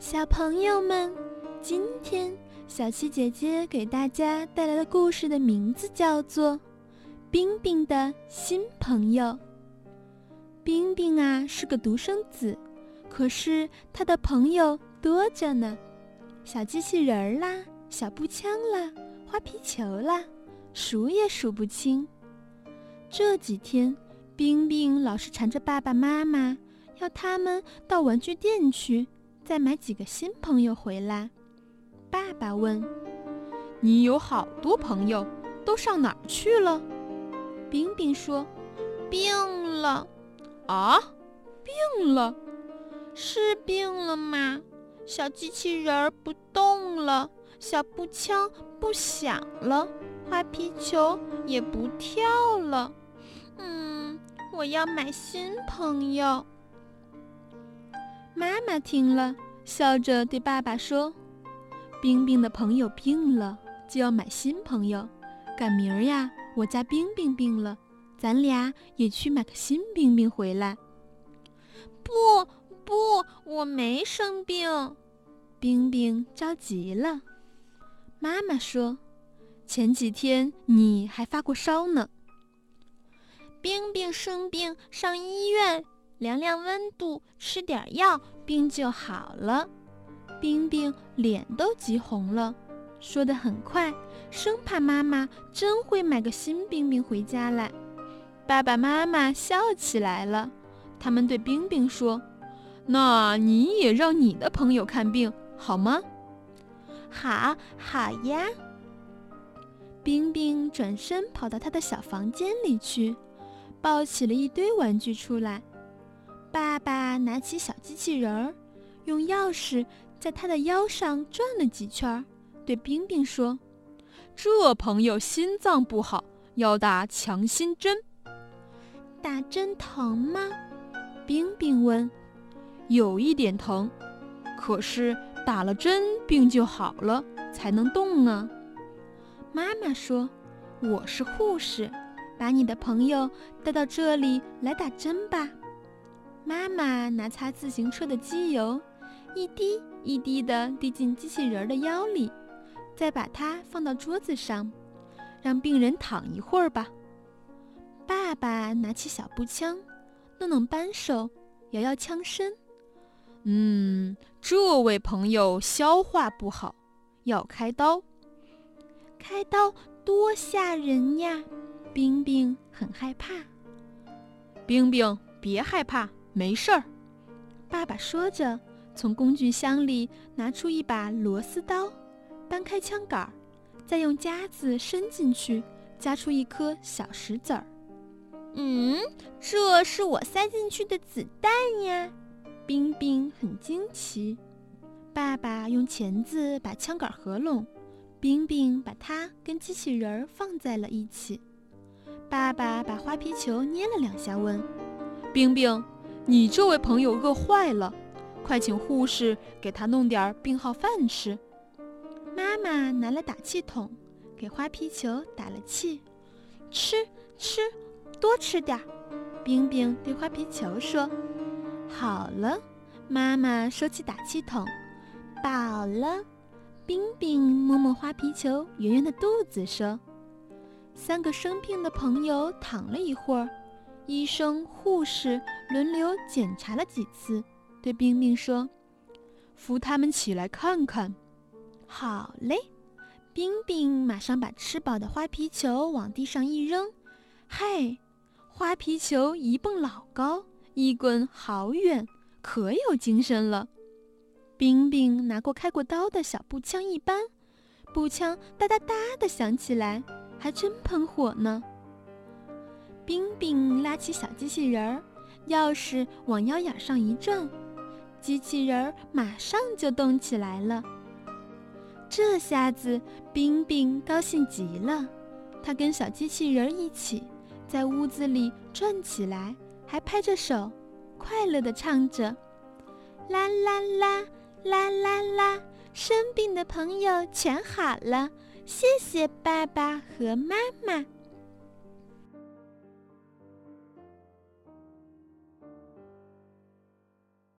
小朋友们，今天小七姐姐给大家带来的故事的名字叫做《冰冰的新朋友》。冰冰啊是个独生子，可是他的朋友多着呢，小机器人啦，小步枪啦，花皮球啦，数也数不清。这几天，冰冰老是缠着爸爸妈妈，要他们到玩具店去。再买几个新朋友回来，爸爸问：“你有好多朋友，都上哪儿去了？”冰冰说：“病了。”啊，病了？是病了吗？小机器人儿不动了，小步枪不响了，花皮球也不跳了。嗯，我要买新朋友。妈妈听了，笑着对爸爸说：“冰冰的朋友病了，就要买新朋友。赶明儿呀，我家冰冰病了，咱俩也去买个新冰冰回来。”“不不，我没生病。”冰冰着急了。妈妈说：“前几天你还发过烧呢。”冰冰生病上医院。量量温度，吃点药，病就好了。冰冰脸都急红了，说得很快，生怕妈妈真会买个新冰冰回家来。爸爸妈妈笑起来了，他们对冰冰说：“那你也让你的朋友看病好吗？”“好，好呀。”冰冰转身跑到他的小房间里去，抱起了一堆玩具出来。爸爸拿起小机器人儿，用钥匙在他的腰上转了几圈，对冰冰说：“这朋友心脏不好，要打强心针。打针疼吗？”冰冰问。“有一点疼，可是打了针病就好了，才能动呢。”妈妈说：“我是护士，把你的朋友带到这里来打针吧。”妈妈拿擦自行车的机油，一滴一滴地滴进机器人的腰里，再把它放到桌子上，让病人躺一会儿吧。爸爸拿起小步枪，弄弄扳手，摇摇枪身。嗯，这位朋友消化不好，要开刀。开刀多吓人呀！冰冰很害怕。冰冰，别害怕。没事儿，爸爸说着，从工具箱里拿出一把螺丝刀，搬开枪杆儿，再用夹子伸进去，夹出一颗小石子儿。嗯，这是我塞进去的子弹呀！冰冰很惊奇。爸爸用钳子把枪杆合拢，冰冰把它跟机器人儿放在了一起。爸爸把花皮球捏了两下，问：“冰冰。”你这位朋友饿坏了，快请护士给他弄点病号饭吃。妈妈拿了打气筒，给花皮球打了气。吃吃，多吃点儿。冰冰对花皮球说：“好了。”妈妈收起打气筒，饱了。冰冰摸摸花皮球圆圆的肚子，说：“三个生病的朋友躺了一会儿。”医生、护士轮流检查了几次，对冰冰说：“扶他们起来看看。”好嘞，冰冰马上把吃饱的花皮球往地上一扔，嘿，花皮球一蹦老高，一滚好远，可有精神了。冰冰拿过开过刀的小步枪一扳，步枪哒哒哒的响起来，还真喷火呢。冰冰拉起小机器人儿，钥匙往腰眼上一转，机器人儿马上就动起来了。这下子，冰冰高兴极了，他跟小机器人儿一起在屋子里转起来，还拍着手，快乐地唱着：“啦啦啦，啦啦啦，生病的朋友全好了，谢谢爸爸和妈妈。”